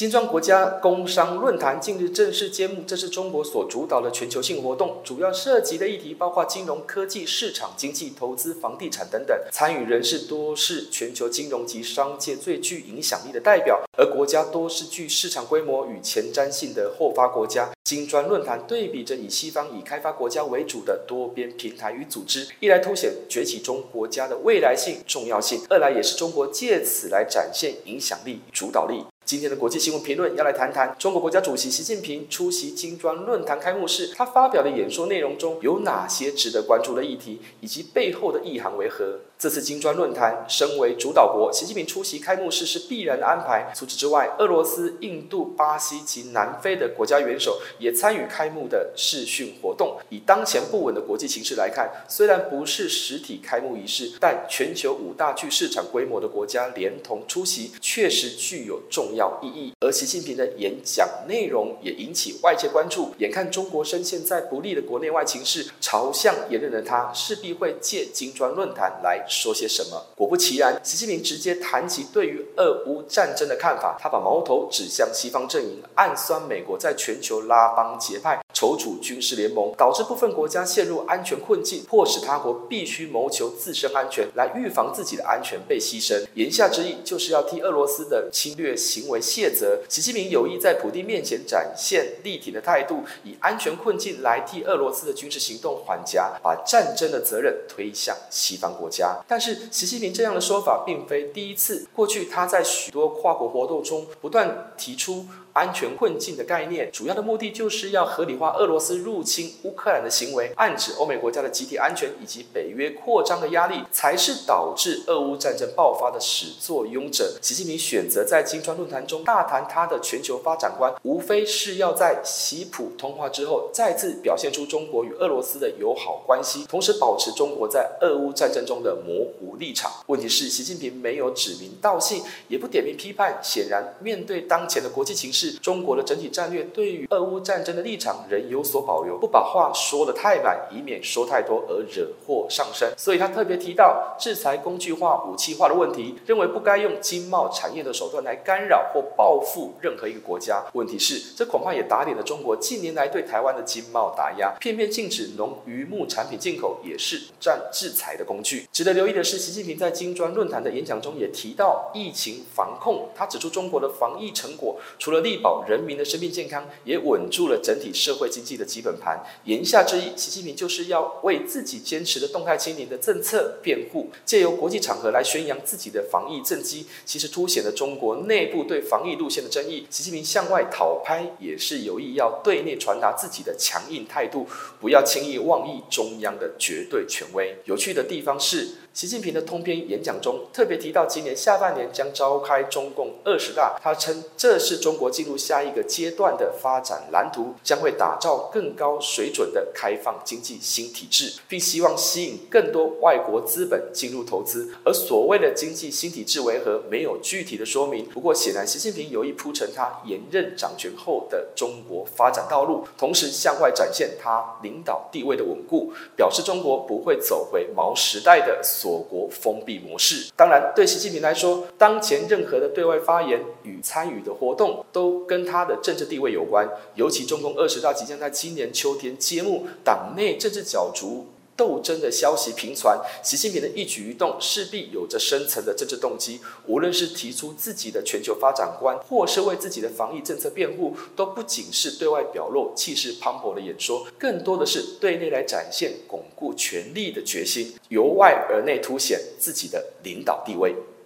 金砖国家工商论坛近日正式揭幕，这是中国所主导的全球性活动，主要涉及的议题包括金融科技、市场经济、投资、房地产等等。参与人士多是全球金融及商界最具影响力的代表，而国家多是具市场规模与前瞻性的后发国家。金砖论坛对比着以西方以开发国家为主的多边平台与组织，一来凸显崛起中国家的未来性重要性，二来也是中国借此来展现影响力与主导力。今天的国际新闻评论要来谈谈中国国家主席习近平出席金砖论坛开幕式，他发表的演说内容中有哪些值得关注的议题，以及背后的意涵为何？这次金砖论坛，身为主导国，习近平出席开幕式是必然的安排。除此之外，俄罗斯、印度、巴西及南非的国家元首也参与开幕的视讯活动。以当前不稳的国际形势来看，虽然不是实体开幕仪式，但全球五大具市场规模的国家连同出席，确实具有重要意义。而习近平的演讲内容也引起外界关注。眼看中国深陷在不利的国内外情势，朝向严峻的他势必会借金砖论坛来。说些什么？果不其然，习近平直接谈及对于俄乌战争的看法。他把矛头指向西方阵营，暗酸美国在全球拉帮结派。筹组军事联盟，导致部分国家陷入安全困境，迫使他国必须谋求自身安全，来预防自己的安全被牺牲。言下之意，就是要替俄罗斯的侵略行为谢责。习近平有意在普丁面前展现立体的态度，以安全困境来替俄罗斯的军事行动缓颊，把战争的责任推向西方国家。但是，习近平这样的说法并非第一次，过去他在许多跨国活动中不断提出。安全困境的概念，主要的目的就是要合理化俄罗斯入侵乌克兰的行为，暗指欧美国家的集体安全以及北约扩张的压力，才是导致俄乌战争爆发的始作俑者。习近平选择在金砖论坛中大谈他的全球发展观，无非是要在习普通话之后，再次表现出中国与俄罗斯的友好关系，同时保持中国在俄乌战争中的模糊立场。问题是，习近平没有指名道姓，也不点名批判，显然面对当前的国际形势。中国的整体战略对于俄乌战争的立场仍有所保留，不把话说得太满，以免说太多而惹祸上身。所以他特别提到制裁工具化、武器化的问题，认为不该用经贸产业的手段来干扰或报复任何一个国家。问题是，这恐怕也打脸了中国近年来对台湾的经贸打压，片面禁止农渔牧产品进口，也是战制裁的工具。值得留意的是，习近平在金砖论坛的演讲中也提到疫情防控，他指出中国的防疫成果除了力保人民的生命健康，也稳住了整体社会经济的基本盘。言下之意，习近平就是要为自己坚持的动态清零的政策辩护，借由国际场合来宣扬自己的防疫政绩，其实凸显了中国内部对防疫路线的争议。习近平向外讨拍，也是有意要对内传达自己的强硬态度，不要轻易妄议中央的绝对权威。有趣的地方是，习近平的通篇演讲中特别提到，今年下半年将召开中共二十大。他称这是中国进入下一个阶段的发展蓝图，将会打造更高水准的开放经济新体制，并希望吸引更多外国资本进入投资。而所谓的经济新体制为何，没有具体的说明。不过，显然习近平有意铺陈他连任掌权后的中国发展道路，同时向外展现他领导地位的稳固，表示中国不会走回毛时代的。锁国封闭模式，当然对习近平来说，当前任何的对外发言与参与的活动，都跟他的政治地位有关。尤其中共二十大即将在今年秋天揭幕，党内政治角逐。斗争的消息频传，习近平的一举一动势必有着深层的政治动机。无论是提出自己的全球发展观，或是为自己的防疫政策辩护，都不仅是对外表露气势磅礴的演说，更多的是对内来展现巩固权力的决心，由外而内凸显自己的领导地位。